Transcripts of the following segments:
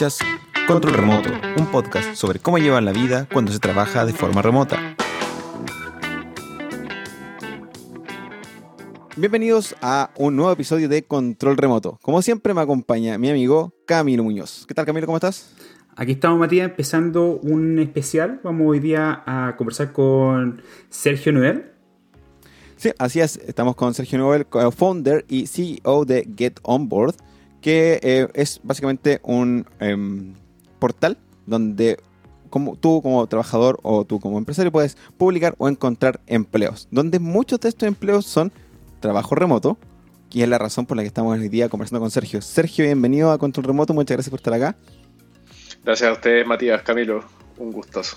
Escuchas Control Remoto, un podcast sobre cómo llevar la vida cuando se trabaja de forma remota. Bienvenidos a un nuevo episodio de Control Remoto. Como siempre me acompaña mi amigo Camilo Muñoz. ¿Qué tal Camilo? ¿Cómo estás? Aquí estamos Matías empezando un especial. Vamos hoy día a conversar con Sergio Noel. Sí, así es. Estamos con Sergio Noel, founder y CEO de Get On Board, que eh, es básicamente un em, portal donde como tú como trabajador o tú como empresario puedes publicar o encontrar empleos, donde muchos de estos empleos son trabajo remoto, y es la razón por la que estamos hoy día conversando con Sergio. Sergio, bienvenido a Control Remoto, muchas gracias por estar acá. Gracias a ustedes, Matías, Camilo, un gustazo.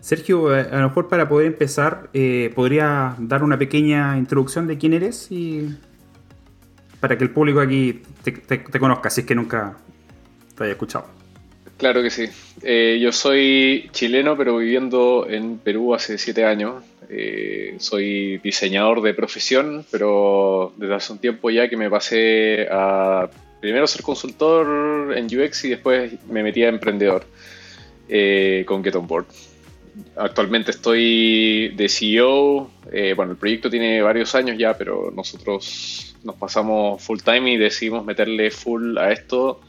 Sergio, eh, a lo mejor para poder empezar, eh, ¿podría dar una pequeña introducción de quién eres y para que el público aquí te, conozca, si es que nunca te haya escuchado? Claro que sí. Eh, yo soy chileno, pero viviendo en Perú hace siete años. soy diseñador de profesión, pero desde hace un tiempo ya que me pasé a primero ser consultor en UX y después me metí a emprendedor con Get On Board actualmente estoy de CEO. Eh, bueno, el proyecto tiene varios años ya, pero nosotros nos pasamos full time y decidimos meterle full a esto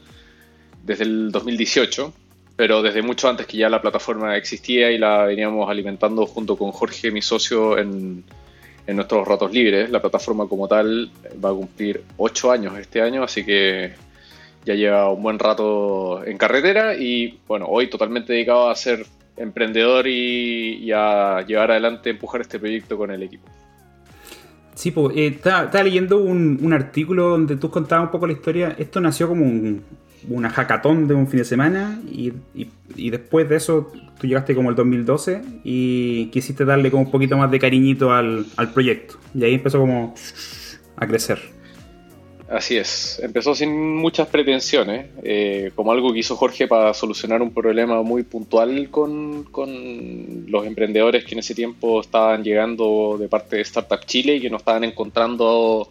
desde el 2018, pero desde mucho antes que ya la plataforma existía y la veníamos alimentando junto con Jorge, mi socio, en, en nuestros ratos libres. La plataforma como tal va a cumplir 8 años este año, así que ya lleva un buen rato en carretera y bueno, hoy totalmente dedicado a hacer emprendedor y, a llevar adelante, empujar este proyecto con el equipo. Sí, pues, estaba, leyendo un, artículo donde tú contabas un poco la historia. Esto nació como una hackathon de un fin de semana y, después de eso tú llegaste como el 2012 y quisiste darle como un poquito más de cariñito al, al proyecto. Y ahí empezó como a crecer. Así es, empezó sin muchas pretensiones, eh, como algo que hizo Jorge para solucionar un problema muy puntual con, los emprendedores que en ese tiempo estaban llegando de parte de Startup Chile y que no estaban encontrando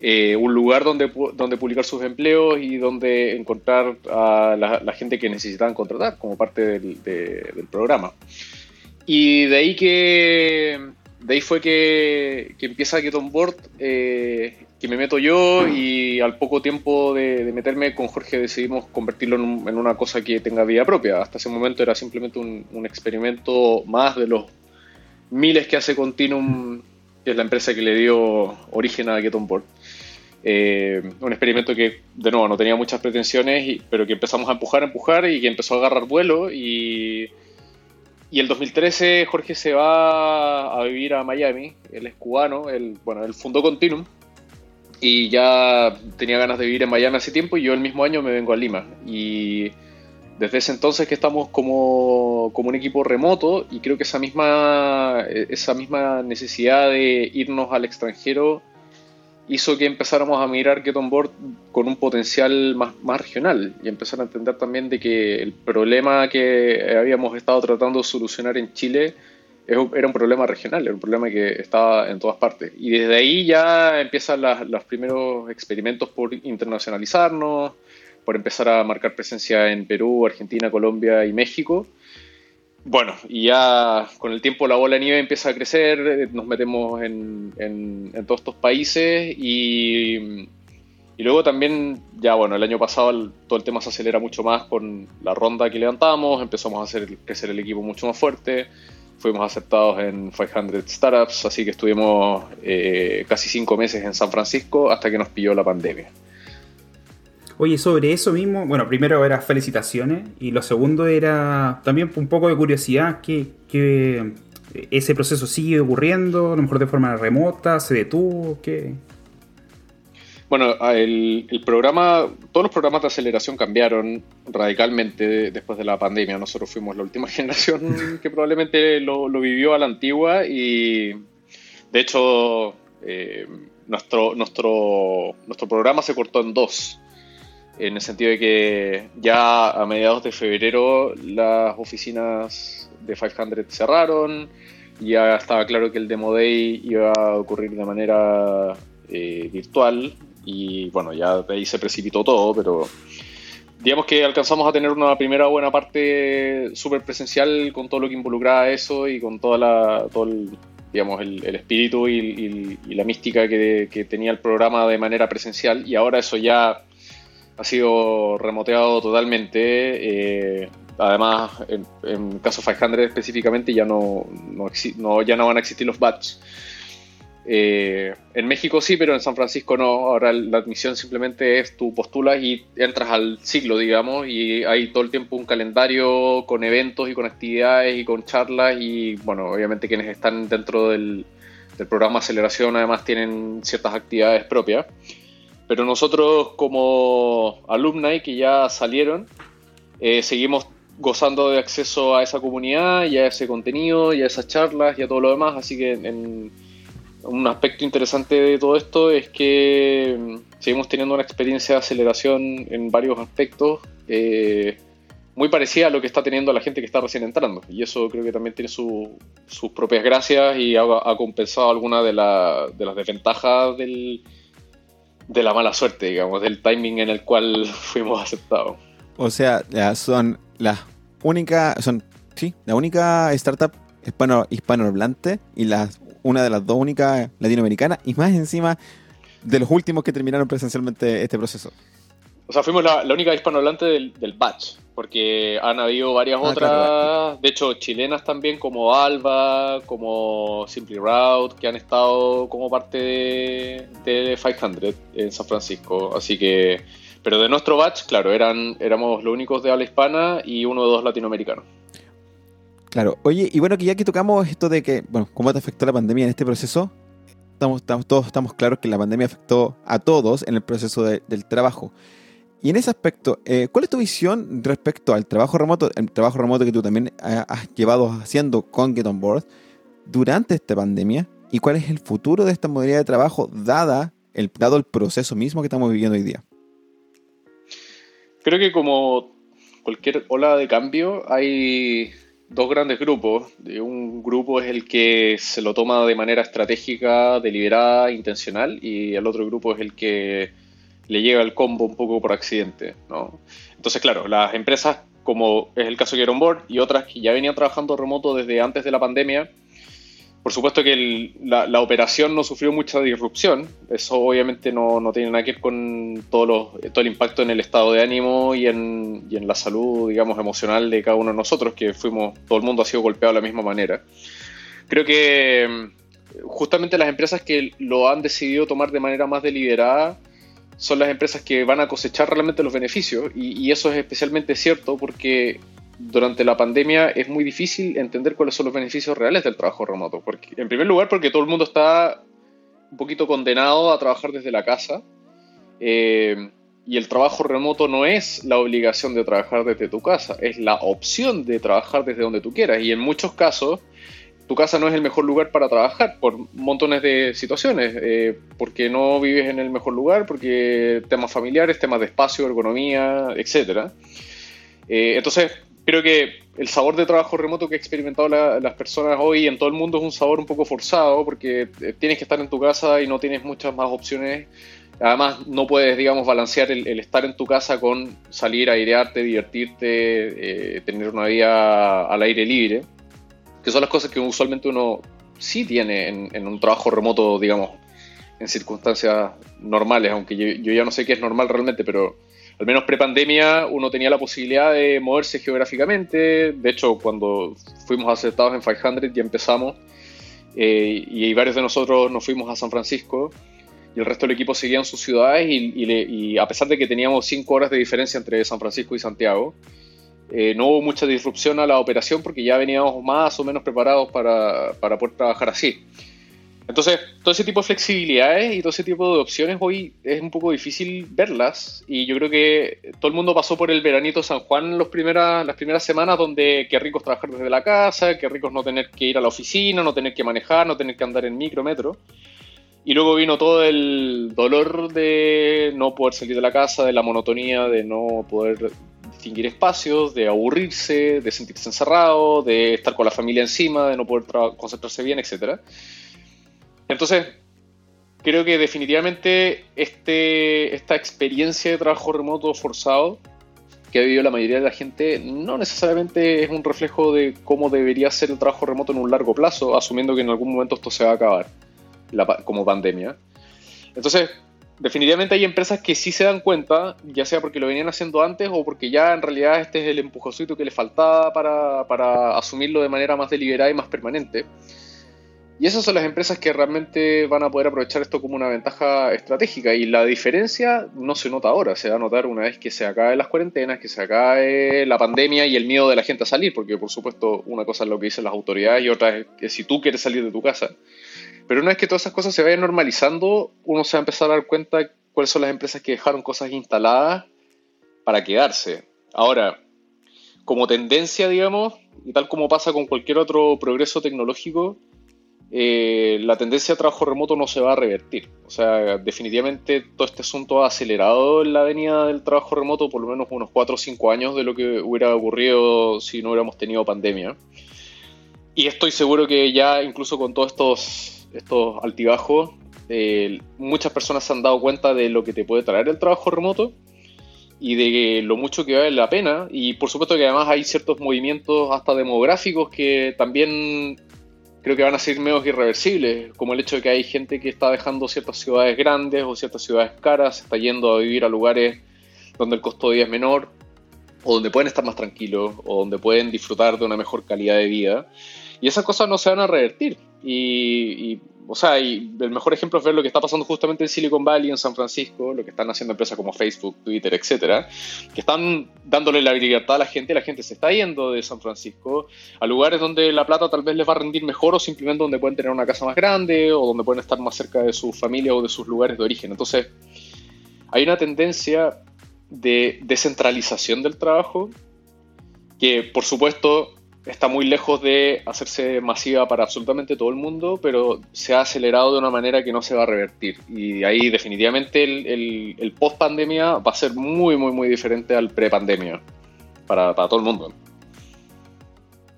eh, un lugar donde, donde publicar sus empleos y donde encontrar a la, gente que necesitaban contratar como parte del, programa. Y de ahí que de ahí fue que, que empieza Get On Board eh, que me meto yo y al poco tiempo de, meterme con Jorge decidimos convertirlo en, una cosa que tenga vida propia. Hasta ese momento era simplemente un, experimento más de los miles que hace Continuum, que es la empresa que le dio origen a Get On Board. Un experimento que, de nuevo, no tenía muchas pretensiones, pero que empezamos a empujar, a empujar y que empezó a agarrar vuelo. Y, y el 2013 Jorge se va a vivir a Miami, él es cubano, él, bueno, él fundó Continuum y ya tenía ganas de vivir en Miami hace tiempo y yo el mismo año me vengo a Lima. Y desde ese entonces que estamos como, como, un equipo remoto y creo que esa misma, esa misma necesidad de irnos al extranjero hizo que empezáramos a mirar Get On Board con un potencial más, más regional y empezar a entender también de que el problema que habíamos estado tratando de solucionar en Chile era un problema regional, era un problema que estaba en todas partes. Y desde ahí ya empiezan los primeros experimentos por internacionalizarnos, por empezar a marcar presencia en Perú, Argentina, Colombia y México. Bueno, y ya con el tiempo la bola de nieve empieza a crecer, nos metemos en, en, todos estos países y, y, luego también, ya bueno, el año pasado todo el tema se acelera mucho más con la ronda que levantamos, empezamos a hacer crecer el equipo mucho más fuerte, fuimos aceptados en 500 Startups, así que estuvimos eh, casi cinco meses en San Francisco hasta que nos pilló la pandemia. Oye, sobre eso mismo, bueno, primero era felicitaciones y lo segundo era también un poco de curiosidad, que, que ese proceso sigue ocurriendo, a lo mejor de forma remota, se detuvo, ¿qué, bueno, el, programa, todos los programas de aceleración cambiaron radicalmente después de la pandemia. Nosotros fuimos la última generación que probablemente lo, vivió a la antigua y, de hecho, eh, nuestro, nuestro, nuestro programa se cortó en dos. En el sentido de que ya a mediados de febrero las oficinas de 500 cerraron, ya estaba claro que el Demo Day iba a ocurrir de manera eh, virtual y bueno, ya ahí se precipitó todo, pero, digamos que alcanzamos a tener una primera buena parte súper presencial con todo lo que involucraba eso y con toda la, todo el, digamos, el, espíritu y, la mística que, tenía el programa de manera presencial y ahora eso ya ha sido remoteado totalmente. Eh, además, en, en caso 500 específicamente ya no, no, ya no van a existir los batch eh, en México sí, pero en San Francisco no. Ahora la admisión simplemente es tú postulas y entras al ciclo, digamos, y hay todo el tiempo un calendario con eventos y con actividades y con charlas y, bueno, obviamente quienes están dentro del, programa aceleración además tienen ciertas actividades propias. Pero nosotros como alumni que ya salieron, eh, seguimos gozando de acceso a esa comunidad y a ese contenido y a esas charlas y a todo lo demás, así que en un aspecto interesante de todo esto es que mm, seguimos teniendo una experiencia de aceleración en varios aspectos eh, muy parecida a lo que está teniendo la gente que está recién entrando. Y eso creo que también tiene sus propias gracias y ha, compensado algunas de, de, las desventajas del, de la mala suerte, digamos, del timing en el cual fuimos aceptados. O sea, son las únicas, son, sí, la única startup hispano, hispanohablante y las una de las dos únicas latinoamericanas y más encima de los últimos que terminaron presencialmente este proceso. O sea, fuimos la, única hispanohablante del, del, batch, porque han habido varias ah, otras, de hecho chilenas también, como Alba, como Simply Route, que han estado como parte de, de 500 en San Francisco. Así que, pero de nuestro batch, claro, eran, éramos los únicos de habla hispana y uno de dos latinoamericanos. Claro, oye, y bueno, que ya que tocamos esto de que, bueno, cómo te afectó la pandemia en este proceso, estamos, todos estamos claros que la pandemia afectó a todos en el proceso del trabajo. Y en ese aspecto, eh, ¿cuál es tu visión respecto al trabajo remoto, el trabajo remoto que tú también has llevado haciendo con Get On Board durante esta pandemia? ¿Y cuál es el futuro de esta modalidad de trabajo dada el, dado el proceso mismo que estamos viviendo hoy día? Creo que como cualquier ola de cambio, hay dos grandes grupos. Un grupo es el que se lo toma de manera estratégica, deliberada, intencional, y el otro grupo es el que le llega el combo un poco por accidente. ¿no? Entonces, claro, las empresas, como es el caso de Board y otras que ya venían trabajando remoto desde antes de la pandemia, por supuesto que la, operación no sufrió mucha disrupción, eso obviamente no, tiene nada que ver con todo, todo el impacto en el estado de ánimo y en, y en, la salud, digamos, emocional de cada uno de nosotros, que fuimos, todo el mundo ha sido golpeado de la misma manera. Creo que mm, justamente las empresas que lo han decidido tomar de manera más deliberada son las empresas que van a cosechar realmente los beneficios y, y eso es especialmente cierto porque durante la pandemia es muy difícil entender cuáles son los beneficios reales del trabajo remoto. Porque, en primer lugar, porque todo el mundo está un poquito condenado a trabajar desde la casa. Eh, y el trabajo remoto no es la obligación de trabajar desde tu casa, es la opción de trabajar desde donde tú quieras. Y en muchos casos, tu casa no es el mejor lugar para trabajar por montones de situaciones, eh, porque no vives en el mejor lugar, porque temas familiares, temas de espacio, ergonomía, etc. Eh, entonces, creo que el sabor de trabajo remoto que han experimentado las personas hoy en todo el mundo es un sabor un poco forzado porque eh, tienes que estar en tu casa y no tienes muchas más opciones. Además, no puedes, digamos, balancear el, estar en tu casa con salir a airearte, divertirte, eh, tener una vida al aire libre, que son las cosas que usualmente uno sí tiene en, un trabajo remoto, digamos, en circunstancias normales, aunque yo ya no sé qué es normal realmente, pero al menos prepandemia, uno tenía la posibilidad de moverse geográficamente. De hecho, cuando fuimos aceptados en 500 ya empezamos. Eh, y varios de nosotros nos fuimos a San Francisco y el resto del equipo seguía en sus ciudades y, a pesar de que teníamos cinco horas de diferencia entre San Francisco y Santiago, eh, no hubo mucha disrupción a la operación porque ya veníamos más o menos preparados para, para poder trabajar así. Entonces, todo ese tipo de flexibilidades y todo ese tipo de opciones hoy es un poco difícil verlas. Y yo creo que todo el mundo pasó por el veranito San Juan los primeras, las primeras semanas donde qué ricos trabajar desde la casa, qué ricos no tener que ir a la oficina, no tener que manejar, no tener que andar en micro, metro. Y luego vino todo el dolor de no poder salir de la casa, de la monotonía, de no poder distinguir espacios, de aburrirse, de sentirse encerrado, de estar con la familia encima, de no poder concentrarse bien, etcétera. Entonces, creo que definitivamente este, esta experiencia de trabajo remoto forzado que ha vivido la mayoría de la gente no necesariamente es un reflejo de cómo debería ser el trabajo remoto en un largo plazo, asumiendo que en algún momento esto se va a acabar como pandemia. Entonces, definitivamente hay empresas que sí se dan cuenta, ya sea porque lo venían haciendo antes o porque ya en realidad este es el empujocito que le faltaba para, para asumirlo de manera más deliberada y más permanente. Y esas son las empresas que realmente van a poder aprovechar esto como una ventaja estratégica. Y la diferencia no se nota ahora, se va a notar una vez que se acaben las cuarentenas, que se acabe la pandemia y el miedo de la gente a salir. Porque por supuesto una cosa es lo que dicen las autoridades y otra es que si tú quieres salir de tu casa. Pero una vez que todas esas cosas se vayan normalizando, uno se va a empezar a dar cuenta cuáles son las empresas que dejaron cosas instaladas para quedarse. Ahora, como tendencia, digamos, y tal como pasa con cualquier otro progreso tecnológico, eh, la tendencia a trabajo remoto no se va a revertir. O sea, definitivamente todo este asunto ha acelerado la venida del trabajo remoto por lo menos unos 4 o 5 años de lo que hubiera ocurrido si no hubiéramos tenido pandemia. Y estoy seguro que ya incluso con todos estos, estos altibajos, eh, muchas personas se han dado cuenta de lo que te puede traer el trabajo remoto y de lo mucho que vale la pena. Y por supuesto que además hay ciertos movimientos hasta demográficos que también creo que van a ser medios irreversibles, como el hecho de que hay gente que está dejando ciertas ciudades grandes o ciertas ciudades caras, está yendo a vivir a lugares donde el costo de vida es menor, o donde pueden estar más tranquilos, o donde pueden disfrutar de una mejor calidad de vida. Y esas cosas no se van a revertir. y o sea, el mejor ejemplo es ver lo que está pasando justamente en Silicon Valley, en San Francisco, lo que están haciendo empresas como Facebook, Twitter, etcétera, que están dándole la libertad a la gente, la gente se está yendo de San Francisco a lugares donde la plata tal vez les va a rendir mejor o simplemente donde pueden tener una casa más grande o donde pueden estar más cerca de su familia o de sus lugares de origen. Entonces, hay una tendencia de descentralización del trabajo que, por supuesto, está muy lejos de hacerse masiva para absolutamente todo el mundo, pero se ha acelerado de una manera que no se va a revertir. Y ahí definitivamente el, post pandemia va a ser muy, muy, muy diferente al pre pandemia para, todo el mundo.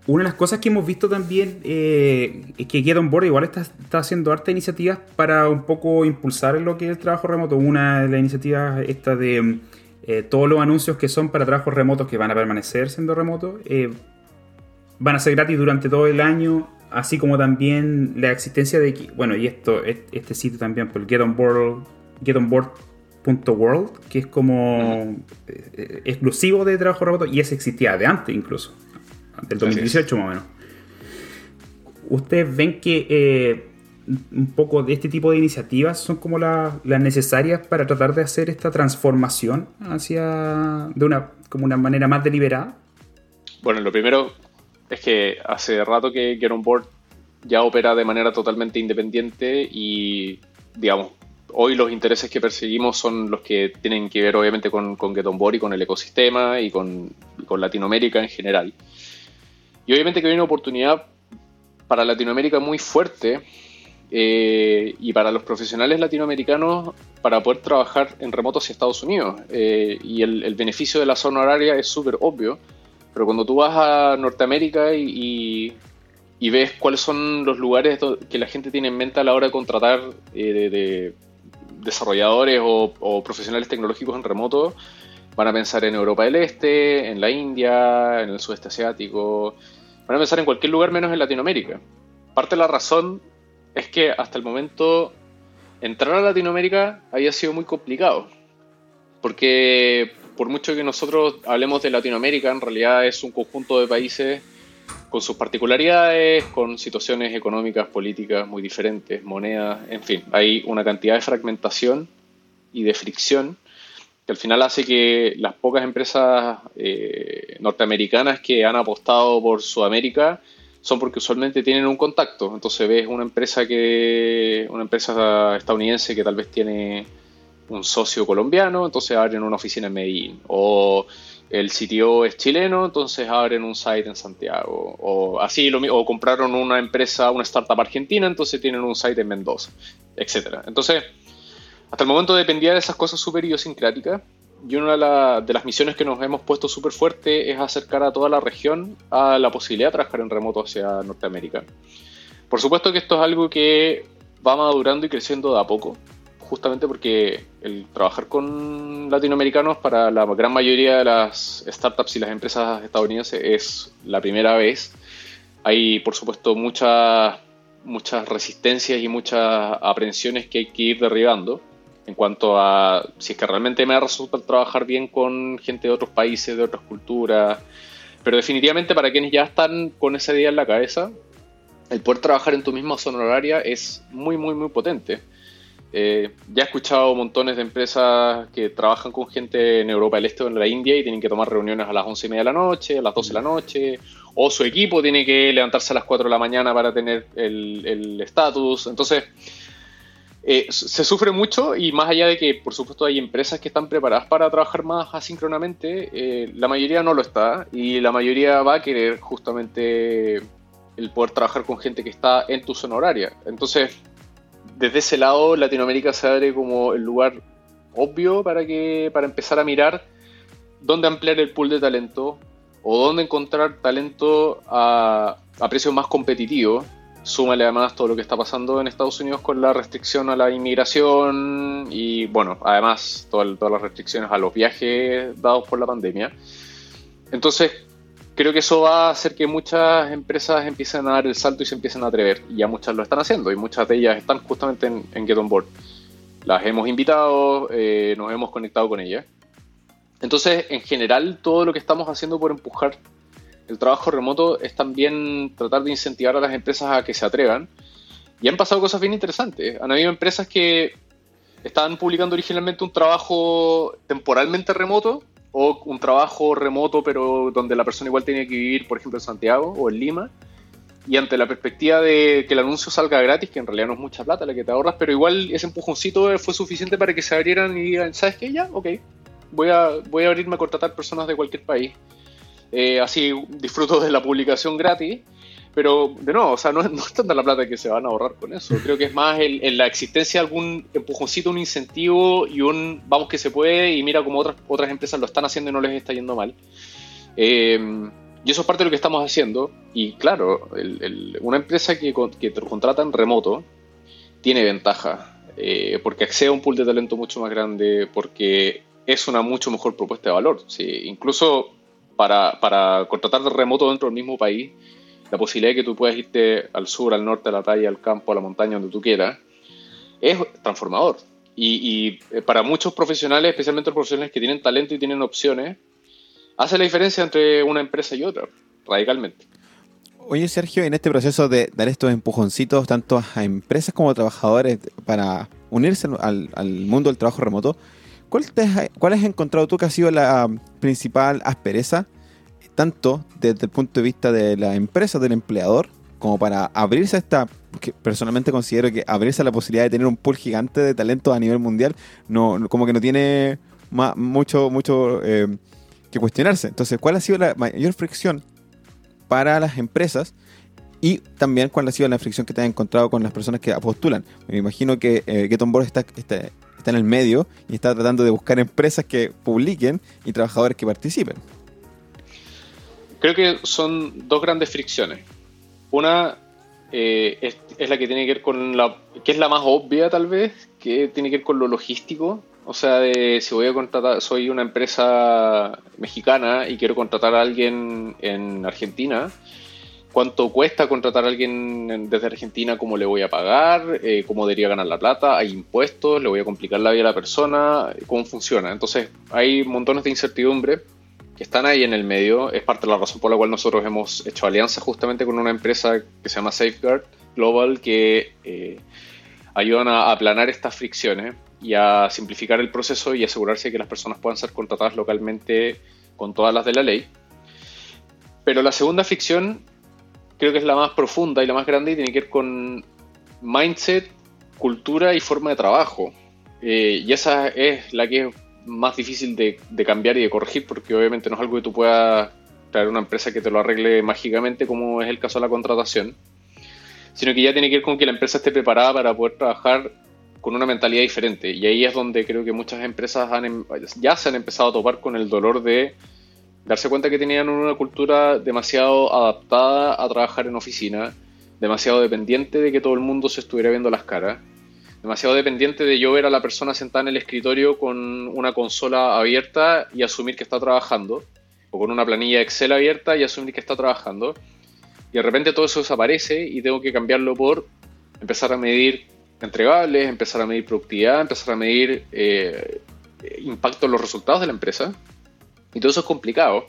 Una de las cosas que hemos visto también eh, es que Get On Board igual está, está, haciendo harta iniciativas para un poco impulsar lo que es el trabajo remoto. Una de las iniciativas esta de eh, todos los anuncios que son para trabajos remotos que van a permanecer siendo remotos. Eh, van a ser gratis durante todo el año, así como también la existencia de, bueno, y esto, este sitio también, por el Get On Board, getonboard.world, que es como eh, exclusivo de trabajo remoto, y ese existía de antes incluso, del 2018 más o menos. ¿Ustedes ven que eh, un poco de este tipo de iniciativas son como las necesarias para tratar de hacer esta transformación hacia de una como una manera más deliberada? Bueno, lo primero, es que hace rato que Get On Board ya opera de manera totalmente independiente y, digamos, hoy los intereses que perseguimos son los que tienen que ver obviamente con, con Get On Board y con el ecosistema y con, Latinoamérica en general. Y obviamente que hay una oportunidad para Latinoamérica muy fuerte eh, y para los profesionales latinoamericanos para poder trabajar en remoto hacia Estados Unidos. Eh, y el, beneficio de la zona horaria es súper obvio pero cuando tú vas a Norteamérica y, ves cuáles son los lugares que la gente tiene en mente a la hora de contratar eh, de, desarrolladores o, profesionales tecnológicos en remoto, van a pensar en Europa del Este, en la India, en el sudeste asiático, van a pensar en cualquier lugar menos en Latinoamérica. Parte de la razón es que hasta el momento entrar a Latinoamérica había sido muy complicado. Porque por mucho que nosotros hablemos de Latinoamérica, en realidad es un conjunto de países con sus particularidades, con situaciones económicas, políticas muy diferentes, monedas, en fin, hay una cantidad de fragmentación y de fricción que al final hace que las pocas empresas eh, norteamericanas que han apostado por Sudamérica son porque usualmente tienen un contacto. Entonces ves una empresa que una empresa estadounidense que tal vez tiene un socio colombiano, entonces abren una oficina en Medellín. O el CTO es chileno, entonces abren un site en Santiago. O así, lo, o compraron una empresa, una startup argentina, entonces tienen un site en Mendoza, etc. Entonces, hasta el momento dependía de esas cosas súper idiosincráticas. Y una de, las misiones que nos hemos puesto súper fuerte es acercar a toda la región a la posibilidad de trabajar en remoto hacia Norteamérica. Por supuesto que esto es algo que va madurando y creciendo de a poco justamente porque el trabajar con latinoamericanos para la gran mayoría de las startups y las empresas estadounidenses es la primera vez. Hay, por supuesto, muchas muchas resistencias y muchas aprensiones que hay que ir derribando en cuanto a si es que realmente me resulta trabajar bien con gente de otros países, de otras culturas. Pero definitivamente para quienes ya están con esa idea en la cabeza, el poder trabajar en tu misma zona horaria es muy, muy, muy potente. Eh, ya he escuchado montones de empresas que trabajan con gente en Europa del Este o en la India y tienen que tomar reuniones a las 11 y media de la noche, a las 12 de la noche, o su equipo tiene que levantarse a las 4 de la mañana para tener el estatus. Entonces, eh, se sufre mucho y más allá de que, por supuesto, hay empresas que están preparadas para trabajar más asíncronamente, eh, la mayoría no lo está y la mayoría va a querer justamente el poder trabajar con gente que está en tu zona horaria. Entonces, desde ese lado, Latinoamérica se abre como el lugar obvio para, que, para empezar a mirar dónde ampliar el pool de talento o dónde encontrar talento a, a precios más competitivos Súmale además todo lo que está pasando en Estados Unidos con la restricción a la inmigración y, bueno, además todas las restricciones a los viajes dados por la pandemia. Entonces, creo que eso va a hacer que muchas empresas empiecen a dar el salto y se empiecen a atrever. Y ya muchas lo están haciendo y muchas de ellas están justamente en, Get On Board. Las hemos invitado, eh, nos hemos conectado con ellas. Entonces, en general, todo lo que estamos haciendo por empujar el trabajo remoto es también tratar de incentivar a las empresas a que se atrevan. Y han pasado cosas bien interesantes. Han habido empresas que estaban publicando originalmente un trabajo temporalmente remoto o un trabajo remoto pero donde la persona igual tenía que vivir, por ejemplo, en Santiago o en Lima. Y ante la perspectiva de que el anuncio salga gratis, que en realidad no es mucha plata la que te ahorras, pero igual ese empujoncito fue suficiente para que se abrieran y digan, ¿sabes qué? Ya, ok, voy a, voy a abrirme a contratar personas de cualquier país. Eh, así disfruto de la publicación gratis. Pero de nuevo, o sea, no, no, es tanta la plata que se van a ahorrar con eso. Creo que es más en la existencia de algún empujoncito, un incentivo y un vamos que se puede y mira como otras, otras empresas lo están haciendo y no les está yendo mal. Eh, y eso es parte de lo que estamos haciendo. Y claro, una empresa que, que contrata en remoto tiene ventaja. Eh, porque accede a un pool de talento mucho más grande, porque es una mucho mejor propuesta de valor. ¿sí? Incluso para, para contratar de remoto dentro del mismo país, la posibilidad de que tú puedas irte al sur, al norte, a la playa, al campo, a la montaña, donde tú quieras, es transformador. Y, y, eh, para muchos profesionales, especialmente los profesionales que tienen talento y tienen opciones, hace la diferencia entre una empresa y otra, radicalmente. Oye, Sergio, en este proceso de dar estos empujoncitos tanto a empresas como a trabajadores para unirse al, mundo del trabajo remoto, ¿Cuál, has encontrado tú que ha sido la principal aspereza, tanto desde el punto de vista de la empresa, del empleador, como para abrirse a esta, que personalmente considero que abrirse a la posibilidad de tener un pool gigante de talento a nivel mundial, no, como que no tiene mucho, mucho eh, que cuestionarse. Entonces, ¿cuál ha sido la mayor fricción para las empresas? Y también cuál ha sido la fricción que te has encontrado con las personas que postulan. Me imagino que eh, Get On Board está, está, está en el medio y está tratando de buscar empresas que publiquen y trabajadores que participen. Creo que son dos grandes fricciones. Una eh, es, la que tiene que ver con la, que es la más obvia tal vez, que tiene que ver con lo logístico. O sea, de si voy a contratar, soy una empresa mexicana y quiero contratar a alguien en Argentina, cuánto cuesta contratar a alguien desde Argentina, cómo le voy a pagar, eh, cómo debería ganar la plata, hay impuestos, le voy a complicar la vida a la persona, cómo funciona. Entonces hay montones de incertidumbre que están ahí en el medio. Es parte de la razón por la cual nosotros hemos hecho alianza justamente con una empresa que se llama Safeguard Global que eh, ayudan a aplanar estas fricciones y a simplificar el proceso y asegurarse que las personas puedan ser contratadas localmente con todas las de la ley. Pero la segunda fricción creo que es la más profunda y la más grande y tiene que ver con mindset, cultura y forma de trabajo. Eh, y esa es la que es más difícil de, cambiar y de corregir porque obviamente no es algo que tú puedas traer una empresa que te lo arregle mágicamente como es el caso de la contratación, sino que ya tiene que ver con que la empresa esté preparada para poder trabajar con una mentalidad diferente. Y ahí es donde creo que muchas empresas han, em, ya se han empezado a topar con el dolor de darse cuenta que tenían una cultura demasiado adaptada a trabajar en oficina, demasiado dependiente de que todo el mundo se estuviera viendo las caras, demasiado dependiente de yo ver a la persona sentada en el escritorio con una consola abierta y asumir que está trabajando, o con una planilla Excel abierta y asumir que está trabajando. Y de repente todo eso desaparece y tengo que cambiarlo por empezar a medir entregables, empezar a medir productividad, empezar a medir eh, impacto en los resultados de la empresa. Y todo eso es complicado.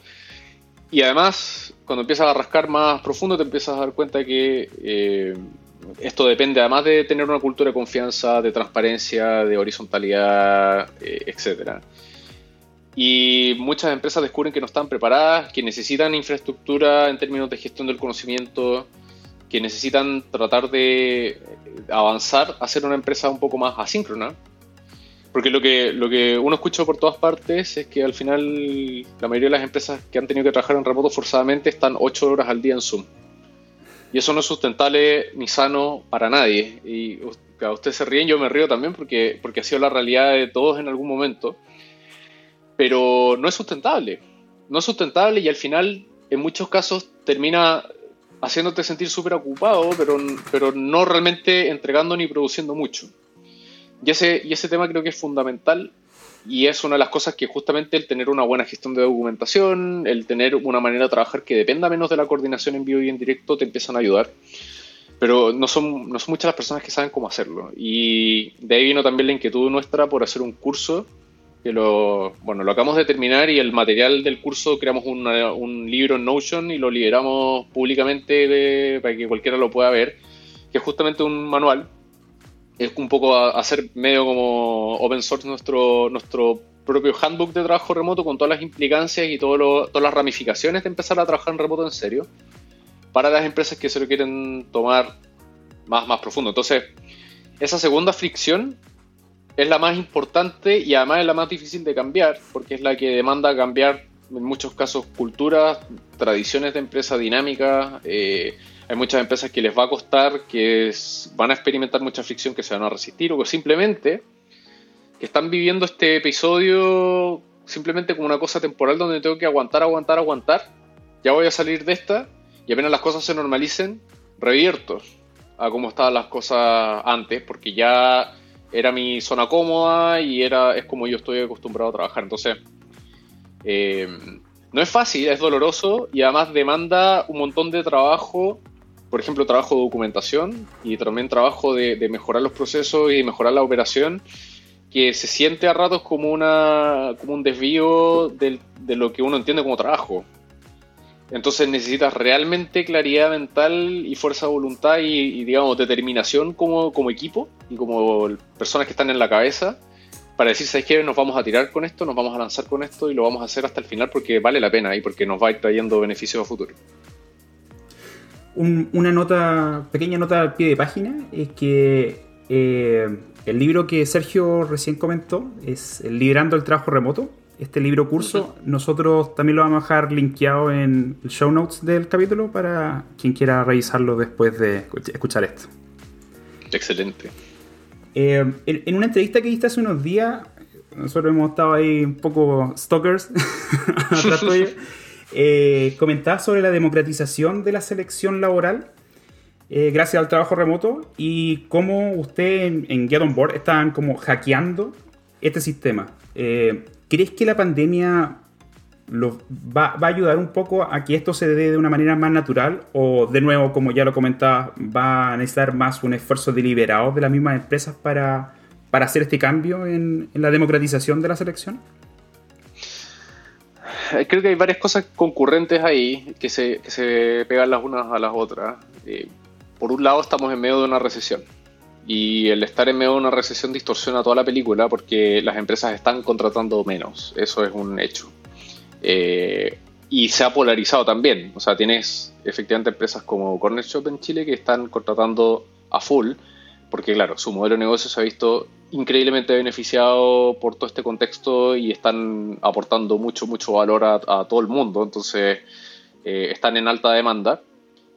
Y además, cuando empiezas a rascar más profundo, te empiezas a dar cuenta que eh, esto depende además de tener una cultura de confianza, de transparencia, de horizontalidad, eh, etc. Y muchas empresas descubren que no están preparadas, que necesitan infraestructura en términos de gestión del conocimiento, que necesitan tratar de avanzar a ser una empresa un poco más asíncrona. Porque lo que, lo que uno escucha por todas partes es que al final la mayoría de las empresas que han tenido que trabajar en remoto forzadamente están 8 horas al día en Zoom. Y eso no es sustentable ni sano para nadie. Y a ustedes se ríen, yo me río también porque, porque ha sido la realidad de todos en algún momento. Pero no es sustentable. No es sustentable y al final, en muchos casos, termina haciéndote sentir súper ocupado, pero, pero no realmente entregando ni produciendo mucho. Y ese, y ese tema creo que es fundamental y es una de las cosas que justamente el tener una buena gestión de documentación, el tener una manera de trabajar que dependa menos de la coordinación en vivo y en directo, te empiezan a ayudar. Pero no son, no son muchas las personas que saben cómo hacerlo. Y de ahí vino también la inquietud nuestra por hacer un curso que lo, bueno, lo acabamos de terminar y el material del curso creamos un libro en Notion y lo liberamos públicamente para que cualquiera lo pueda ver, que es justamente un manual es un poco hacer medio como open source nuestro, nuestro propio handbook de trabajo remoto con todas las implicancias y todas las ramificaciones de empezar a trabajar en remoto en serio para las empresas que se lo quieren tomar más, más profundo. Entonces, esa segunda fricción es la más importante y además es la más difícil de cambiar porque es la que demanda cambiar en muchos casos culturas, tradiciones de empresa dinámicas, eh, hay muchas empresas que les va a costar, que van a experimentar mucha fricción, que se van a resistir, o simplemente que están viviendo este episodio simplemente como una cosa temporal donde tengo que aguantar, aguantar, aguantar. Ya voy a salir de esta y apenas las cosas se normalicen, revierto a cómo estaban las cosas antes, porque ya era mi zona cómoda y era es como yo estoy acostumbrado a trabajar. Entonces, eh, no es fácil, es doloroso y además demanda un montón de trabajo por ejemplo, trabajo de documentación y también trabajo de, mejorar los procesos y mejorar la operación, que se siente a ratos como, una, como un desvío de lo que uno entiende como trabajo. Entonces necesitas realmente claridad mental y fuerza de voluntad y, digamos, determinación como, como, equipo y como personas que están en la cabeza para decir, ¿sabes qué? Nos vamos a tirar con esto, nos vamos a lanzar con esto y lo vamos a hacer hasta el final porque vale la pena y porque nos va a ir trayendo beneficios a futuro una nota, pequeña nota al pie de página, es que eh, el libro que Sergio recién comentó es el Liderando el Trabajo Remoto. Este libro curso, nosotros también lo vamos a dejar linkeado en el show notes del capítulo para quien quiera revisarlo después de escuchar esto. Excelente. Eh, en, una entrevista que hiciste hace unos días, nosotros hemos estado ahí un poco stalkers eh, comentaba sobre la democratización de la selección laboral eh, gracias al trabajo remoto y cómo usted en, Get On Board están como hackeando este sistema. Eh, ¿Crees que la pandemia va, a ayudar un poco a que esto se dé de una manera más natural o de nuevo, como ya lo comentaba, va a necesitar más un esfuerzo deliberado de las mismas empresas para, hacer este cambio en la democratización de la selección? Creo que hay varias cosas concurrentes ahí que se, se pegan las unas a las otras. Eh, por un lado, estamos en medio de una recesión. Y el estar en medio de una recesión distorsiona toda la película porque las empresas están contratando menos. Eso es un hecho. Eh, y se ha polarizado también. O sea, tienes efectivamente empresas como Corner Shop en Chile que están contratando a full porque claro, su modelo de negocio se ha visto increíblemente beneficiado por todo este contexto y están aportando mucho, mucho valor a, todo el mundo, entonces eh, están en alta demanda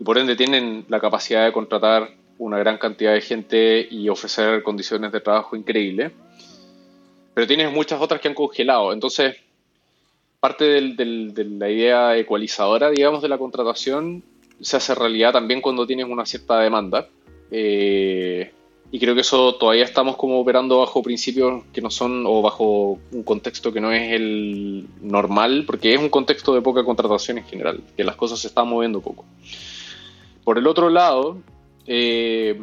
y por ende tienen la capacidad de contratar una gran cantidad de gente y ofrecer condiciones de trabajo increíbles. Pero tienes muchas otras que han congelado, entonces parte de la idea ecualizadora, digamos, de la contratación se hace realidad también cuando tienes una cierta demanda. Eh, y creo que eso todavía estamos como operando bajo principios que no son o bajo un contexto que no es el normal, porque es un contexto de poca contratación en general, que las cosas se están moviendo poco. Por el otro lado, eh,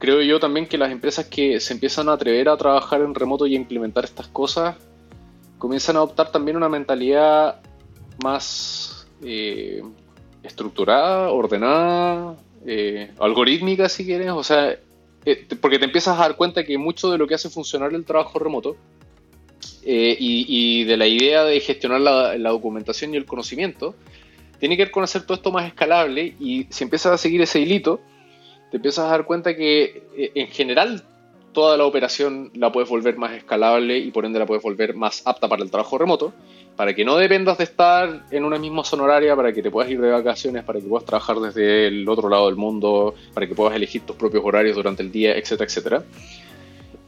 creo yo también que las empresas que se empiezan a atrever a trabajar en remoto y a implementar estas cosas, comienzan a adoptar también una mentalidad más eh, estructurada, ordenada, eh, algorítmica si quieres, o sea, eh, porque te empiezas a dar cuenta que mucho de lo que hace funcionar el trabajo remoto eh, y, de la idea de gestionar la, documentación y el conocimiento, tiene que ver con hacer todo esto más escalable y si empiezas a seguir ese hilito, te empiezas a dar cuenta que eh, en general toda la operación la puedes volver más escalable y por ende la puedes volver más apta para el trabajo remoto para que no dependas de estar en una misma zona horaria, para que te puedas ir de vacaciones, para que puedas trabajar desde el otro lado del mundo, para que puedas elegir tus propios horarios durante el día, etcétera, etcétera.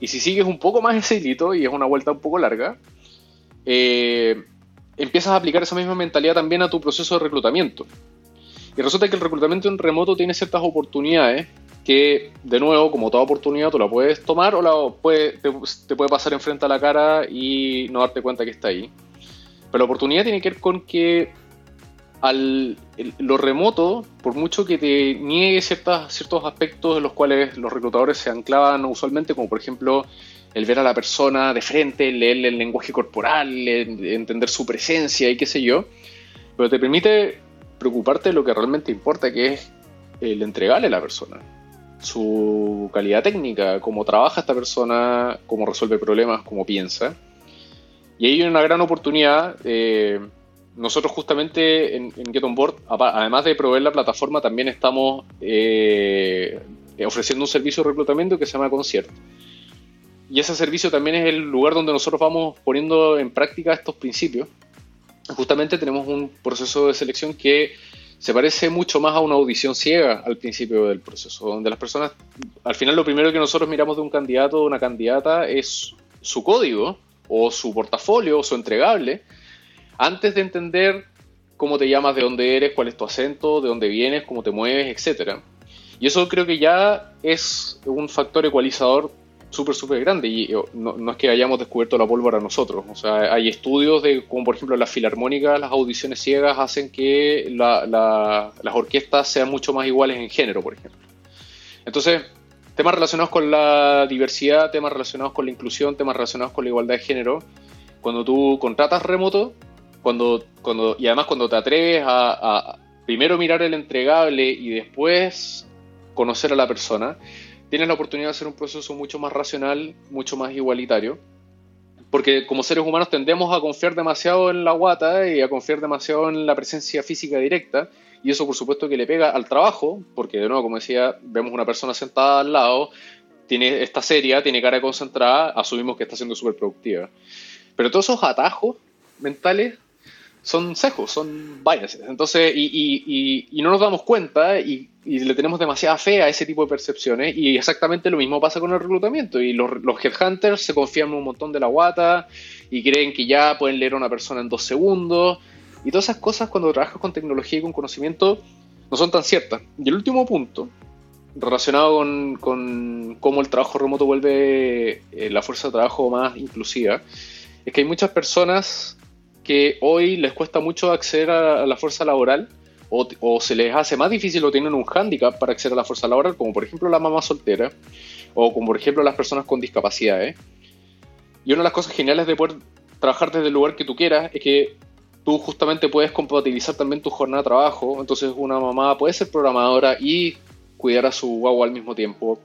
Y si sigues un poco más ese hilito, y es una vuelta un poco larga, eh, empiezas a aplicar esa misma mentalidad también a tu proceso de reclutamiento. Y resulta que el reclutamiento en remoto tiene ciertas oportunidades que, de nuevo, como toda oportunidad, tú la puedes tomar o la puede, te, te puede pasar enfrente a la cara y no darte cuenta que está ahí. Pero la oportunidad tiene que ver con que al, lo remoto, por mucho que te niegue ciertas, ciertos aspectos en los cuales los reclutadores se anclaban usualmente, como por ejemplo el ver a la persona de frente, leerle el lenguaje corporal, entender su presencia y qué sé yo, pero te permite preocuparte de lo que realmente importa, que es el entregarle a la persona, su calidad técnica, cómo trabaja esta persona, cómo resuelve problemas, cómo piensa. Y ahí hay una gran oportunidad. Eh, nosotros justamente en, Get On Board, además de proveer la plataforma, también estamos eh, ofreciendo un servicio de reclutamiento que se llama Concierto. Y ese servicio también es el lugar donde nosotros vamos poniendo en práctica estos principios. Justamente tenemos un proceso de selección que se parece mucho más a una audición ciega al principio del proceso, donde las personas, al final lo primero que nosotros miramos de un candidato o una candidata es su código, o su portafolio o su entregable antes de entender cómo te llamas, de dónde eres, cuál es tu acento, de dónde vienes, cómo te mueves, etc. Y eso creo que ya es un factor ecualizador súper, súper grande. Y no, es que hayamos descubierto la pólvora nosotros. O sea, hay estudios de, como por ejemplo, las filarmónicas, las audiciones ciegas hacen que las orquestas sean mucho más iguales en género, por ejemplo. Entonces, temas relacionados con la diversidad, temas relacionados con la inclusión, temas relacionados con la igualdad de género. Cuando tú contratas remoto, cuando, cuando, y además cuando te atreves a, primero mirar el entregable y después conocer a la persona, tienes la oportunidad de hacer un proceso mucho más racional, mucho más igualitario. Porque como seres humanos tendemos a confiar demasiado en la guata y a confiar demasiado en la presencia física directa y eso por supuesto que le pega al trabajo, porque de nuevo, como decía, vemos una persona sentada al lado, tiene, esta seria, tiene cara concentrada, asumimos que está siendo súper productiva. Pero todos esos atajos mentales son sesgos, son biases. Entonces, y, no nos damos cuenta y, le tenemos demasiada fe a ese tipo de percepciones. Y exactamente lo mismo pasa con el reclutamiento. Y los, los headhunters se confían un montón de la guata y creen que ya pueden leer a una persona en dos segundos. Y todas esas cosas cuando trabajas con tecnología y con conocimiento no son tan ciertas. Y el último punto, relacionado con, cómo el trabajo remoto vuelve eh, la fuerza de trabajo más inclusiva, es que hay muchas personas que hoy les cuesta mucho acceder a, la fuerza laboral o, se les hace más difícil o tienen un hándicap para acceder a la fuerza laboral, como por ejemplo la mamá soltera o como por ejemplo las personas con discapacidades. Y una de las cosas geniales de poder trabajar desde el lugar que tú quieras es que tú justamente puedes compatibilizar también tu jornada de trabajo. Entonces una mamá puede ser programadora y cuidar a su guagua al mismo tiempo.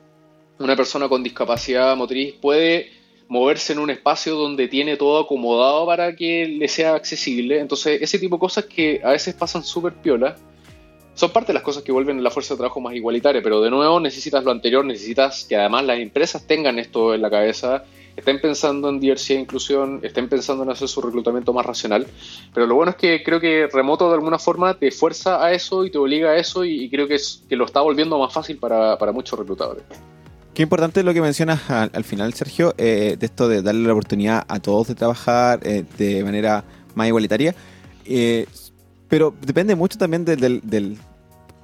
Una persona con discapacidad motriz puede moverse en un espacio donde tiene todo acomodado para que le sea accesible. Entonces ese tipo de cosas que a veces pasan súper piola son parte de las cosas que vuelven la fuerza de trabajo más igualitaria. Pero de nuevo necesitas lo anterior, necesitas que además las empresas tengan esto en la cabeza estén pensando en diversidad e inclusión, estén pensando en hacer su reclutamiento más racional. Pero lo bueno es que creo que remoto de alguna forma te fuerza a eso y te obliga a eso y, creo que, es, que lo está volviendo más fácil para, muchos reclutadores. Qué importante lo que mencionas al, final, Sergio, eh, de esto de darle la oportunidad a todos de trabajar eh, de manera más igualitaria. Eh, pero depende mucho también del,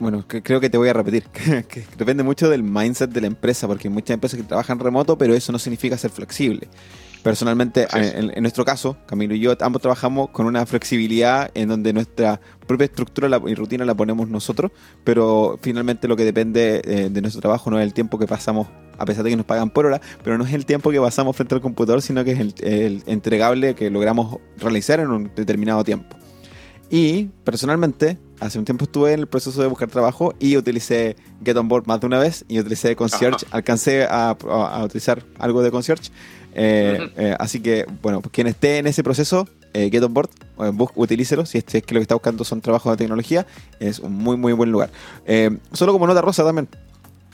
bueno, creo que te voy a repetir, que depende mucho del mindset de la empresa, porque hay muchas empresas que trabajan remoto, pero eso no significa ser flexible. Personalmente, en, nuestro caso, Camilo y yo, ambos trabajamos con una flexibilidad en donde nuestra propia estructura y rutina la ponemos nosotros, pero finalmente lo que depende eh, de nuestro trabajo no es el tiempo que pasamos, a pesar de que nos pagan por hora, pero no es el tiempo que pasamos frente al computador, sino que es el entregable que logramos realizar en un determinado tiempo. Y personalmente, hace un tiempo estuve en el proceso de buscar trabajo y utilicé Get On Board más de una vez y utilicé Concierge. Alcancé a, utilizar algo de Concierge. Eh, eh, así que, bueno, pues quien esté en ese proceso, eh, Get On Board, utilícelo. Si es, que lo que está buscando son trabajos de tecnología, es un muy, muy buen lugar. solo como nota rosa también,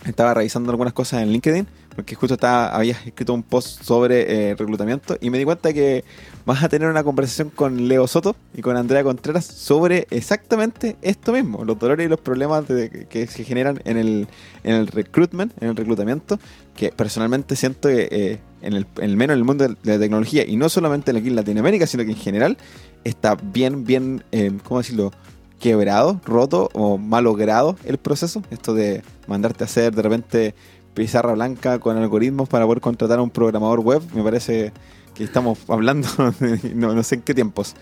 estaba revisando algunas cosas en LinkedIn, porque justo estaba, había escrito un post sobre eh, reclutamiento y me di cuenta que vas a tener una conversación con Leo Soto y con Andrea Contreras sobre exactamente esto mismo, los dolores y los problemas que se generan en el, en el recruitment, en el reclutamiento, que personalmente siento que eh, en, el, menos en el mundo de la tecnología, y no solamente aquí en Latinoamérica, sino que en general, está bien, bien, eh, ¿cómo decirlo? quebrado, roto o malogrado el proceso. Esto de mandarte a hacer de repente pizarra blanca con algoritmos para poder contratar a un programador web, me parece que estamos hablando no, sé en qué tiempos.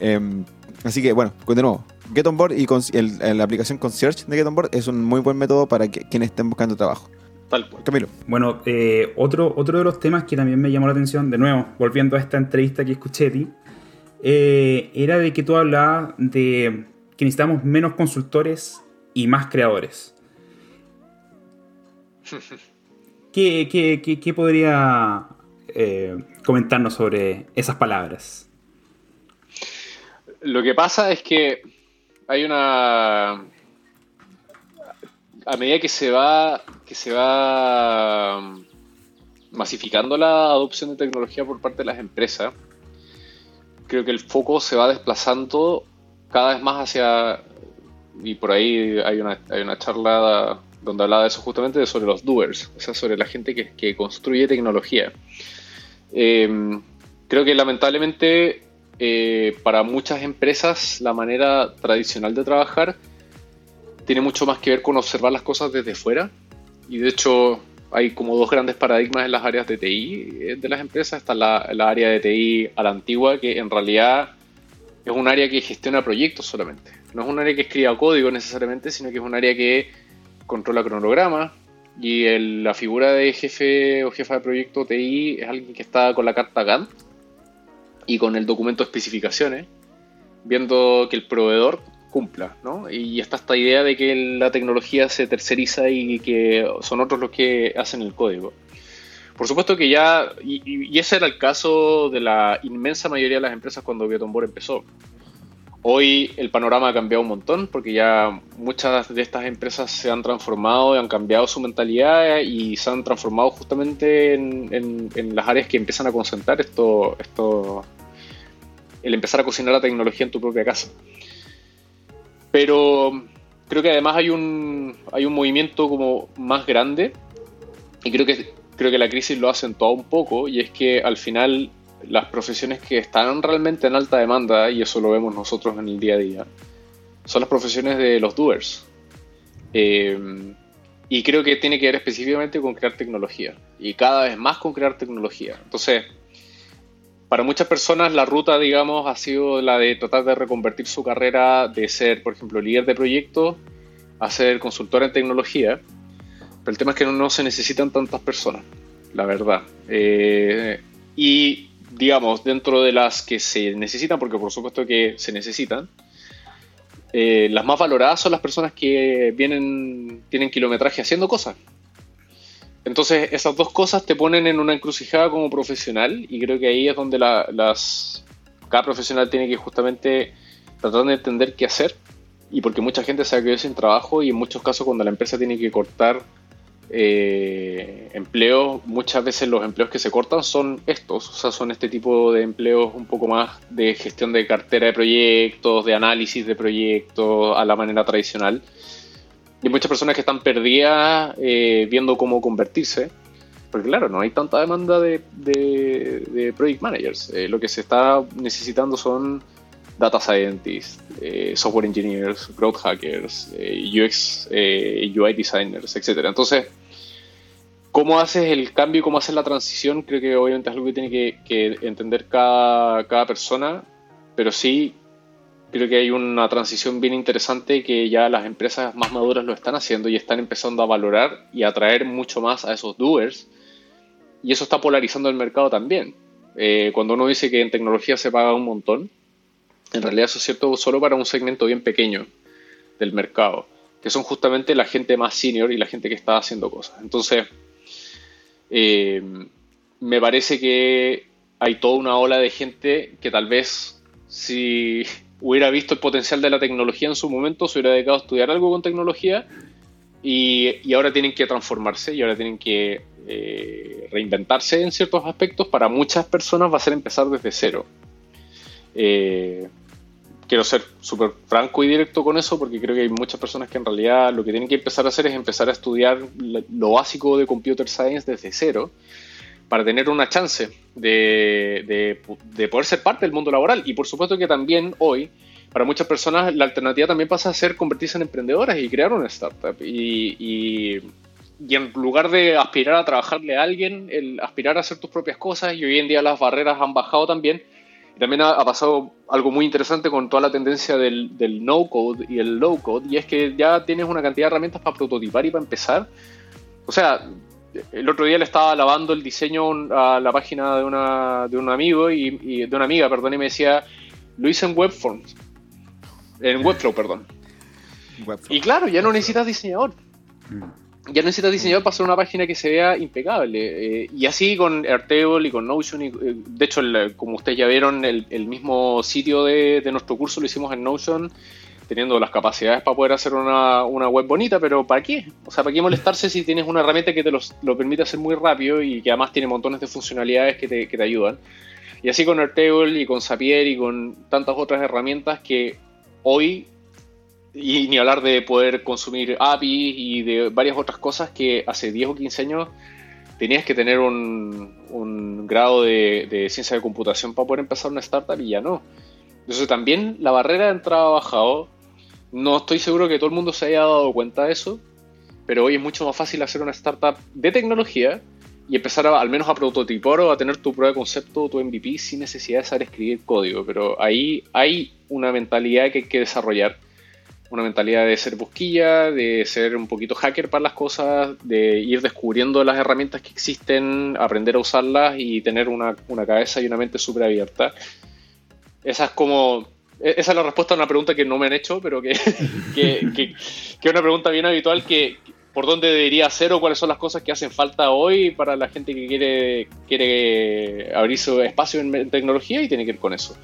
Em, así que bueno, de nuevo, Get On Board y con, la aplicación Concierge de Get On Board es un muy buen método para que, quienes estén buscando trabajo. Tal Camilo. Bueno, eh, otro, otro de los temas que también me llamó la atención, de nuevo, volviendo a esta entrevista que escuché ti, eh, era de que tú hablabas de que necesitamos menos consultores y más creadores. ¿Qué, podría eh, comentarnos sobre esas palabras? Lo que pasa es que hay una. A medida que se va. que se va um, masificando la adopción de tecnología por parte de las empresas, creo que el foco se va desplazando cada vez más hacia, y por ahí hay una, hay una charla donde hablaba de eso justamente, sobre los doers, o sea, sobre la gente que, construye tecnología. Em, creo que lamentablemente eh, para muchas empresas la manera tradicional de trabajar tiene mucho más que ver con observar las cosas desde fuera y de hecho hay como dos grandes paradigmas en las áreas de TI eh, de las empresas. Está la, la área de TI a la antigua que en realidad es un área que gestiona proyectos solamente. No es un área que escriba código necesariamente, sino que es un área que controla cronograma y la figura de jefe o jefa de proyecto TI es alguien que está con la carta Gantt y con el documento de especificaciones, viendo que el proveedor cumpla, ¿no? Y está esta idea de que la tecnología se terceriza y que son otros los que hacen el código. Por supuesto que ya, y, ese era el caso de la inmensa mayoría de las empresas cuando Biotombor empezó. Hoy el panorama ha cambiado un montón porque ya muchas de estas empresas se han transformado y han cambiado su mentalidad y se han transformado justamente en, las áreas que empiezan a concentrar esto, esto, el empezar a cocinar la tecnología en tu propia casa. Pero creo que además hay un, hay un movimiento como más grande y creo que creo que la crisis lo ha acentuado un poco y es que al final las profesiones que están realmente en alta demanda, y eso lo vemos nosotros en el día a día, son las profesiones de los doers. Eh, y creo que tiene que ver específicamente con crear tecnología, y cada vez más con crear tecnología. Entonces, para muchas personas la ruta, digamos, ha sido la de tratar de reconvertir su carrera de ser, por ejemplo, líder de proyecto a ser consultor en tecnología el tema es que no, se necesitan tantas personas, la verdad. Eh, y digamos, dentro de las que se necesitan, porque por supuesto que se necesitan, eh, las más valoradas son las personas que vienen, tienen kilometraje haciendo cosas. Entonces, esas dos cosas te ponen en una encrucijada como profesional y creo que ahí es donde las, cada profesional tiene que justamente tratar de entender qué hacer y porque mucha gente se ha quedado sin trabajo y en muchos casos cuando la empresa tiene que cortar eh, empleos, muchas veces los empleos que se cortan son estos, o sea, son este tipo de empleos un poco más de gestión de cartera de proyectos, de análisis de proyectos a la manera tradicional. Y muchas personas que están perdidas eh, viendo cómo convertirse, porque claro, no hay tanta demanda de, de, project managers. Eh, lo que se está necesitando son data scientists, eh, software engineers, growth hackers, UX, UI designers, etc. Entonces, ¿cómo haces el cambio y cómo haces la transición? Creo que obviamente es algo que tiene que, entender cada, cada persona, pero sí creo que hay una transición bien interesante que ya las empresas más maduras lo están haciendo y están empezando a valorar y atraer mucho más a esos doers. Y eso está polarizando el mercado también. Eh, cuando uno dice que en tecnología se paga un montón, en realidad eso es cierto solo para un segmento bien pequeño del mercado, que son justamente la gente más senior y la gente que está haciendo cosas. Entonces, eh, me parece que hay toda una ola de gente que tal vez si hubiera visto el potencial de la tecnología en su momento, se hubiera dedicado a estudiar algo con tecnología y, ahora tienen que transformarse y ahora tienen que eh, reinventarse en ciertos aspectos. Para muchas personas va a ser empezar desde cero. Eh, quiero ser súper franco y directo con eso porque creo que hay muchas personas que en realidad lo que tienen que empezar a hacer es empezar a estudiar lo básico de computer science desde cero para tener una chance de, poder ser parte del mundo laboral. Y por supuesto que también hoy, para muchas personas, la alternativa también pasa a ser convertirse en emprendedoras y crear una startup. Y, en lugar de aspirar a trabajarle a alguien, aspirar a hacer tus propias cosas, y hoy en día las barreras han bajado también. También ha, pasado algo muy interesante con toda la tendencia del, del no-code y el low-code, y es que ya tienes una cantidad de herramientas para prototipar y para empezar. O sea, el otro día le estaba lavando el diseño a la página de, una, de un amigo y, de una amiga, perdón, y me decía, lo hice en Webforms, en Webflow, perdón. Y claro, ya no necesitas diseñador. Mm. Ya no necesitas diseñador para hacer una página que se vea impecable. Eh, y así con Airtable y con Notion. Y, eh, de hecho, como ustedes ya vieron, el, mismo sitio de, de, nuestro curso lo hicimos en Notion teniendo las capacidades para poder hacer una, web bonita, pero ¿para qué? O sea, ¿para qué molestarse si tienes una herramienta que te lo permite hacer muy rápido y que además tiene montones de funcionalidades que te, ayudan? Y así con Airtable y con Zapier y con tantas otras herramientas que hoy, y ni hablar de poder consumir APIs y de varias otras cosas que hace 10 o 15 años tenías que tener un, grado de, de, ciencia de computación para poder empezar una startup y ya no. Entonces también la barrera de entrada ha bajado, no estoy seguro que todo el mundo se haya dado cuenta de eso, pero hoy es mucho más fácil hacer una startup de tecnología y empezar al menos a prototipar o a tener tu prueba de concepto, tu MVP sin necesidad de saber escribir código. Pero ahí hay una mentalidad que hay que desarrollar. Una mentalidad de ser busquilla, de ser un poquito hacker para las cosas, de ir descubriendo las herramientas que existen, aprender a usarlas y tener una, una cabeza y una mente súper abierta. Esa es como e-, esa es la respuesta a una pregunta que no me han hecho, pero que, que, es una pregunta bien habitual que por dónde debería ser o cuáles son las cosas que hacen falta hoy para la gente que quiere, quiere abrir su espacio en tecnología y tiene que ir con eso.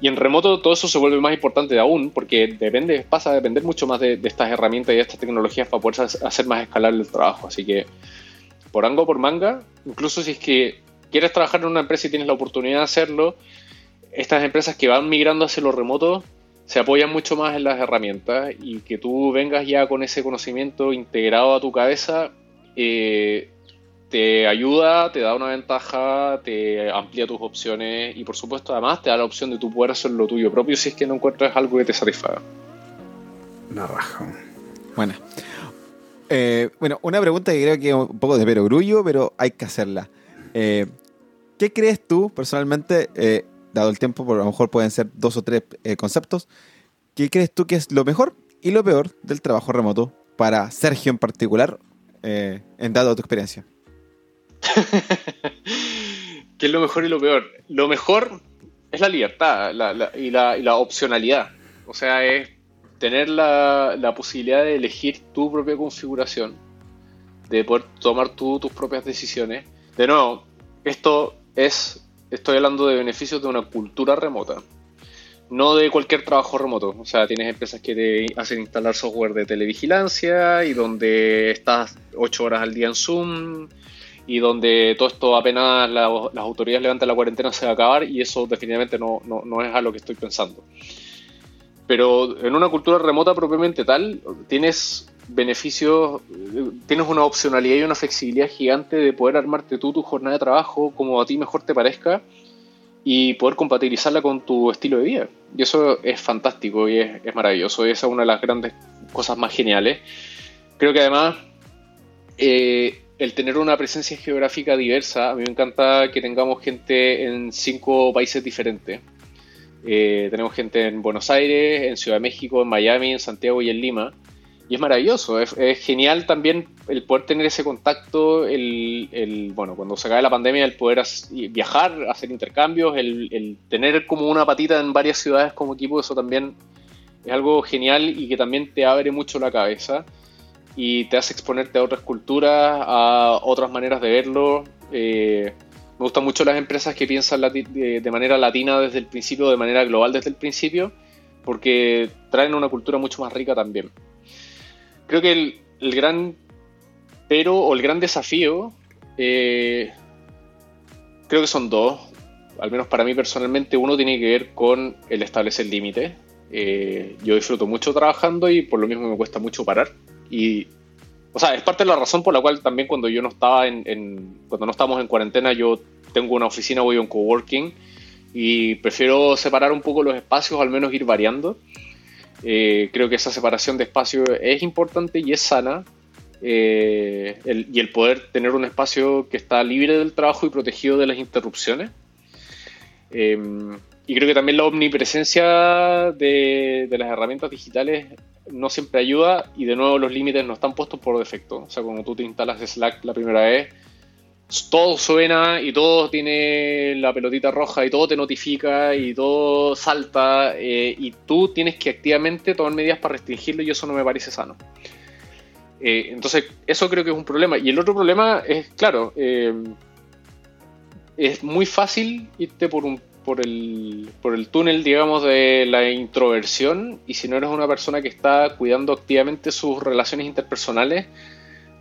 Y en remoto todo eso se vuelve más importante aún porque depende, pasa a depender mucho más de, estas herramientas y de estas tecnologías para poder hacer más escalable el trabajo. Así que por ango por manga, incluso si es que quieres trabajar en una empresa y tienes la oportunidad de hacerlo, estas empresas que van migrando hacia lo remoto se apoyan mucho más en las herramientas y que tú vengas ya con ese conocimiento integrado a tu cabeza eh, te ayuda, te da una ventaja, te amplía tus opciones y por supuesto además te da la opción de tú poder hacer lo tuyo propio si es que no encuentras algo que te satisfaga. La raja. Bueno. Eh, bueno, una pregunta que creo que es un poco de perogrullo, pero hay que hacerla. Eh, ¿Qué crees tú personalmente? dado el tiempo, por lo mejor pueden ser dos o tres eh, conceptos. ¿Qué crees tú que es lo mejor y lo peor del trabajo remoto para Sergio en particular, eh, en dado tu experiencia? ¿Qué es lo mejor y lo peor? Lo mejor es la libertad y, la, opcionalidad. O sea, es tener la, posibilidad de elegir tu propia configuración, de poder tomar tú tus propias decisiones. De nuevo, esto es estoy hablando de beneficios de una cultura remota, no de cualquier trabajo remoto. O sea, tienes empresas que te hacen instalar software de televigilancia y donde estás ocho horas al día en Zoom y donde todo esto apenas las autoridades levantan la cuarentena se va a acabar y eso definitivamente no, no es a lo que estoy pensando. Pero en una cultura remota propiamente tal, tienes beneficios, tienes una opcionalidad y una flexibilidad gigante de poder armarte tú tu jornada de trabajo como a ti mejor te parezca y poder compatibilizarla con tu estilo de vida. Y eso es fantástico y es, maravilloso. esa es una de las grandes cosas más geniales. Creo que además eh, el tener una presencia geográfica diversa, a mí me encanta que tengamos gente en cinco países diferentes. Eh, tenemos gente en Buenos Aires, en Ciudad de México, en Miami, en Santiago y en Lima. Y es maravilloso, es, genial también el poder tener ese contacto, el, bueno, cuando se acabe la pandemia, el poder viajar, hacer intercambios, el, tener como una patita en varias ciudades como equipo, eso también es algo genial y que también te abre mucho la cabeza y te hace exponerte a otras culturas, a otras maneras de verlo. Eh, me gustan mucho las empresas que piensan de manera latina desde el principio, de manera global desde el principio, porque traen una cultura mucho más rica también creo que el, gran pero o el gran desafío, eh, creo que son dos. Al menos para mí personalmente, uno tiene que ver con el establecer límites. Eh, yo disfruto mucho trabajando y por lo mismo me cuesta mucho parar. Y, o sea, es parte de la razón por la cual también cuando yo no estaba en, cuando no estábamos en cuarentena, yo tengo una oficina, voy a un coworking y prefiero separar un poco los espacios, al menos ir variando. Eh, creo que esa separación de espacio es importante y es sana. Eh, y el poder tener un espacio que está libre del trabajo y protegido de las interrupciones. Em, y creo que también la omnipresencia de, de, las herramientas digitales no siempre ayuda y de nuevo los límites no están puestos por defecto. O sea, cuando tú te instalas Slack la primera vez, todo suena y todo tiene la pelotita roja y todo te notifica y todo salta eh, y tú tienes que activamente tomar medidas para restringirlo y eso no me parece sano. Eh, entonces, eso creo que es un problema. Y el otro problema es, claro, eh, es muy fácil irte por, un, por, el, por el túnel, digamos, de la introversión y si no eres una persona que está cuidando activamente sus relaciones interpersonales,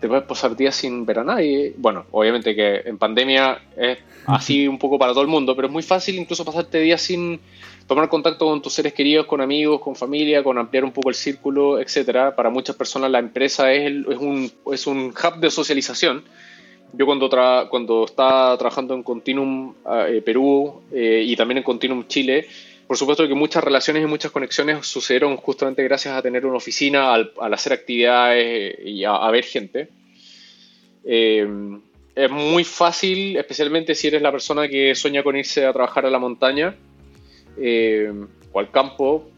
te puedes pasar días sin ver a nadie. Bueno, obviamente que en pandemia es así un poco para todo el mundo, pero es muy fácil incluso pasarte días sin tomar contacto con tus seres queridos, con amigos, con familia, con ampliar un poco el círculo, etcétera. Para muchas personas la empresa es, es, un, es un hub de socialización. Yo cuando, cuando estaba trabajando en Continuum eh, Perú eh, y también en Continuum Chile, por supuesto que muchas relaciones y muchas conexiones sucedieron justamente gracias a tener una oficina, al, hacer actividades y a, ver gente. Eh, es muy fácil, especialmente si eres la persona que sueña con irse a trabajar a la montaña eh, o al campo,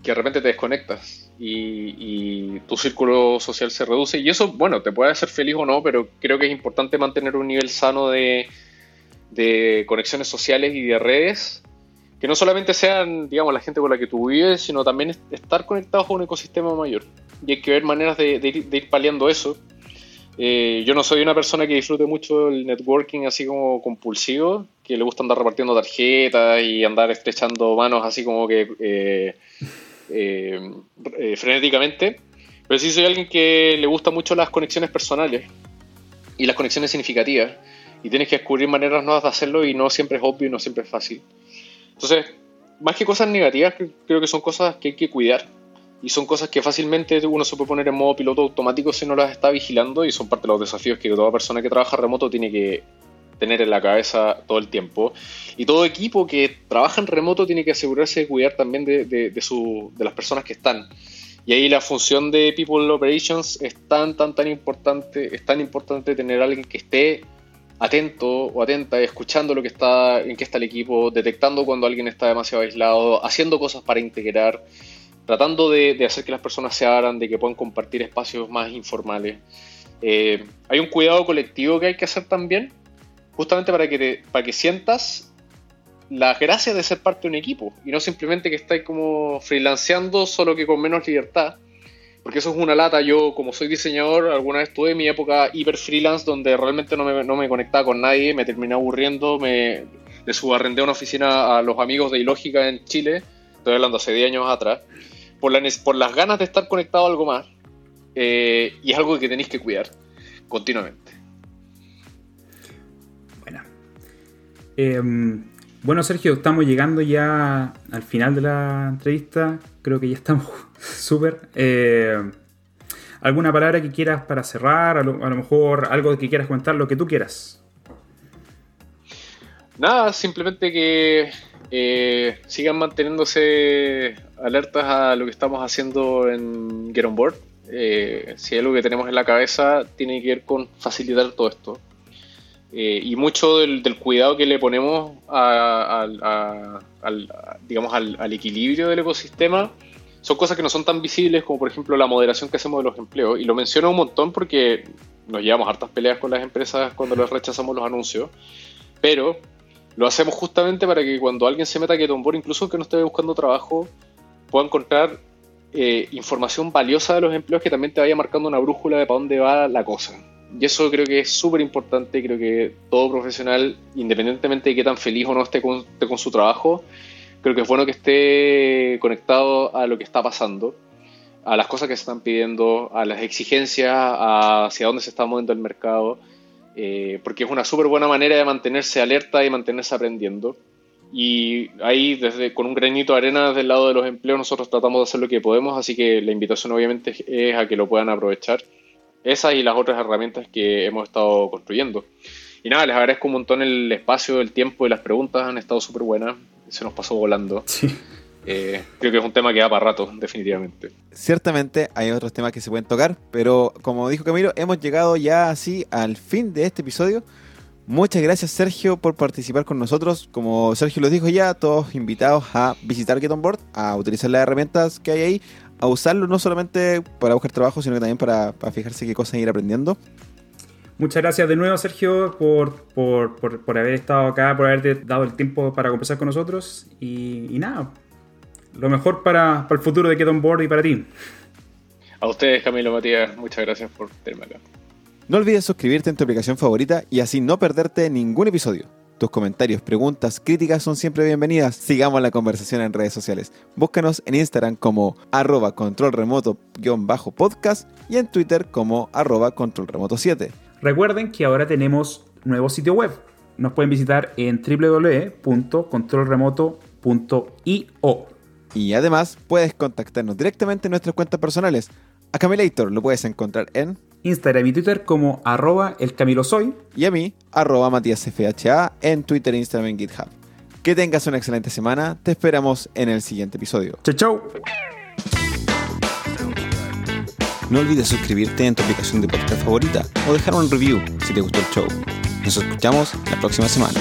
que de repente te desconectas y, tu círculo social se reduce. Y eso, bueno, te puede hacer feliz o no, pero creo que es importante mantener un nivel sano de, de conexiones sociales y de redes que no solamente sean, digamos, la gente con la que tú vives, sino también estar conectados a un ecosistema mayor. Y hay que ver maneras de, ir, paliando eso. Eh, yo no soy una persona que disfrute mucho el networking así como compulsivo, que le gusta andar repartiendo tarjetas y andar estrechando manos así como que eh, eh, frenéticamente. Pero sí soy alguien que le gusta mucho las conexiones personales y las conexiones significativas. Y tienes que descubrir maneras nuevas de hacerlo y no siempre es obvio y no siempre es fácil. Entonces, más que cosas negativas, creo que son cosas que hay que cuidar. Y son cosas que fácilmente uno se puede poner en modo piloto automático si no las está vigilando. Y son parte de los desafíos que toda persona que trabaja remoto tiene que tener en la cabeza todo el tiempo. Y todo equipo que trabaja en remoto tiene que asegurarse de cuidar también de, de, su, de las personas que están. Y ahí la función de People Operations es tan, tan, tan importante. Es tan importante tener alguien que esté atento o atenta, escuchando lo que está, en qué está el equipo, detectando cuando alguien está demasiado aislado, haciendo cosas para integrar, tratando de, hacer que las personas se abran, de que puedan compartir espacios más informales. Eh, hay un cuidado colectivo que hay que hacer también, justamente para que, para que sientas las gracias de ser parte de un equipo y no simplemente que estáis como freelanceando solo que con menos libertad porque eso es una lata. Yo, como soy diseñador, alguna vez tuve mi época hiper freelance donde realmente no me, no me conectaba con nadie, me terminé aburriendo, me le subarrendé una oficina a los amigos de Ilógica en Chile, estoy hablando hace 10 años atrás, por, la, por las ganas de estar conectado a algo más. Eh, y es algo que tenéis que cuidar continuamente. Em, bueno, Sergio, estamos llegando ya al final de la entrevista. Creo que ya estamos súper. Eh, ¿Alguna palabra que quieras para cerrar? A lo, mejor algo que quieras comentar, lo que tú quieras. nada, simplemente que eh, sigan manteniéndose alertas a lo que estamos haciendo en Get On Board. Eh, si hay algo que tenemos en la cabeza, tiene que ver con facilitar todo esto. Eh, y mucho del, cuidado que le ponemos al, digamos, al, equilibrio del ecosistema son cosas que no son tan visibles como por ejemplo la moderación que hacemos de los empleos. Y lo menciono un montón porque nos llevamos hartas peleas con las empresas cuando les rechazamos los anuncios. Pero lo hacemos justamente para que cuando alguien se meta a Board, incluso que no esté buscando trabajo, pueda encontrar eh, información valiosa de los empleos que también te vaya marcando una brújula de para dónde va la cosa. Y eso creo que es súper importante. Creo que todo profesional, independientemente de qué tan feliz o no esté con, su trabajo, creo que es bueno que esté conectado a lo que está pasando, a las cosas que se están pidiendo, a las exigencias, hacia dónde se está moviendo el mercado, eh, porque es una súper buena manera de mantenerse alerta y mantenerse aprendiendo. Y ahí, desde, con un granito de arena del lado de los empleos, nosotros tratamos de hacer lo que podemos, así que la invitación obviamente es a que lo puedan aprovechar esas y las otras herramientas que hemos estado construyendo. Y nada, les agradezco un montón el espacio, el tiempo y las preguntas han estado súper buenas. Se nos pasó volando. Sí. Eh, creo que es un tema que da para rato, definitivamente. Ciertamente hay otros temas que se pueden tocar, pero como dijo Camilo, hemos llegado ya así al fin de este episodio. Muchas gracias Sergio por participar con nosotros. Como Sergio los dijo ya, todos invitados a visitar Get On Board, a utilizar las herramientas que hay ahí, a usarlo no solamente para buscar trabajo, sino que también para, fijarse qué cosas ir aprendiendo. Muchas gracias de nuevo, Sergio, por, por, haber estado acá, por haberte dado el tiempo para conversar con nosotros. Y, nada, lo mejor para, el futuro de Get On Board y para ti. A ustedes, Camilo Matías, muchas gracias por tenerme acá. No olvides suscribirte en tu aplicación favorita y así no perderte ningún episodio. Tus comentarios, preguntas, críticas son siempre bienvenidas. Sigamos la conversación en redes sociales. Búscanos en Instagram como arroba controlremoto-podcast y en Twitter como arroba controlremoto7. Recuerden que ahora tenemos nuevo sitio web. Nos pueden visitar en www.controlremoto.io. Y además puedes contactarnos directamente en nuestras cuentas personales. A Camilator lo puedes encontrar en Instagram y Twitter como arroba elcamilosoy. Y a mí, arroba matíasfha en Twitter, Instagram y GitHub. Que tengas una excelente semana. Te esperamos en el siguiente episodio. Chau, chau. No olvides suscribirte en tu aplicación de podcast favorita o dejar un review si te gustó el show. Nos escuchamos la próxima semana.